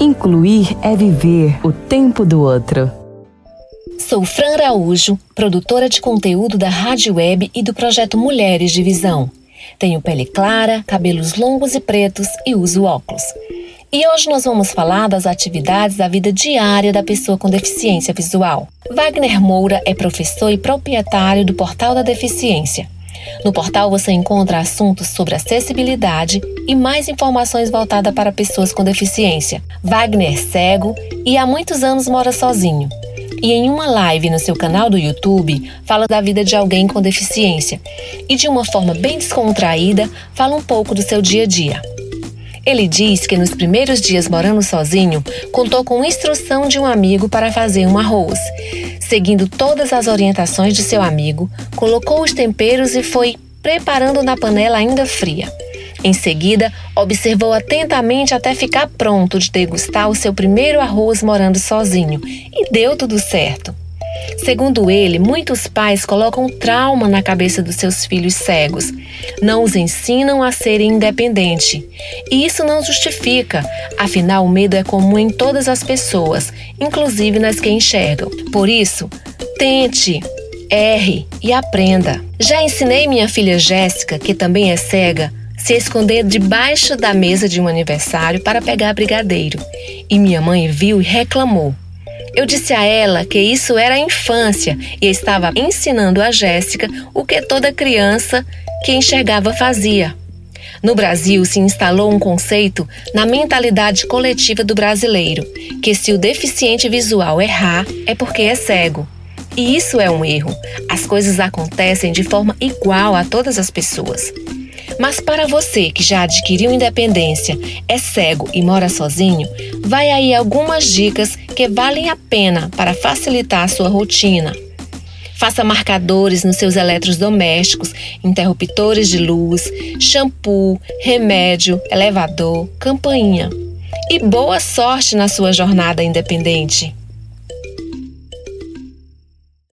Incluir é viver o tempo do outro. Sou Fran Araújo, produtora de conteúdo da Rádio Web e do projeto Mulheres de Visão. Tenho pele clara, cabelos longos e pretos e uso óculos. E hoje nós vamos falar das atividades da vida diária da pessoa com deficiência visual. Wagner Moura é professor e proprietário do Portal da Deficiência. No portal você encontra assuntos sobre acessibilidade e mais informações voltadas para pessoas com deficiência. Wagner cego e há muitos anos mora sozinho. E em uma live no seu canal do YouTube, fala da vida de alguém com deficiência e, de uma forma bem descontraída, fala um pouco do seu dia a dia. Ele diz que nos primeiros dias morando sozinho, contou com instrução de um amigo para fazer um arroz Seguindo todas as orientações de seu amigo, colocou os temperos e foi preparando na panela ainda fria. Em seguida, observou atentamente até ficar pronto de degustar o seu primeiro arroz morando sozinho e deu tudo certo. Segundo ele, muitos pais colocam trauma na cabeça dos seus filhos cegos. Não os ensinam a serem independentes. E isso não justifica, afinal, o medo é comum em todas as pessoas, inclusive nas que enxergam. Por isso, tente, erre e aprenda. Já ensinei minha filha Jéssica, que também é cega, se esconder debaixo da mesa de um aniversário para pegar brigadeiro. E minha mãe viu e reclamou. Eu disse a ela que isso era a infância e estava ensinando a Jéssica o que toda criança que enxergava fazia. No Brasil se instalou um conceito na mentalidade coletiva do brasileiro, que se o deficiente visual errar é porque é cego. E isso é um erro. As coisas acontecem de forma igual a todas as pessoas. Mas para você que já adquiriu independência, é cego e mora sozinho, vai aí algumas dicas que valem a pena para facilitar a sua rotina. Faça marcadores nos seus eletrodomésticos, interruptores de luz, shampoo, remédio, elevador, campainha. E boa sorte na sua jornada independente!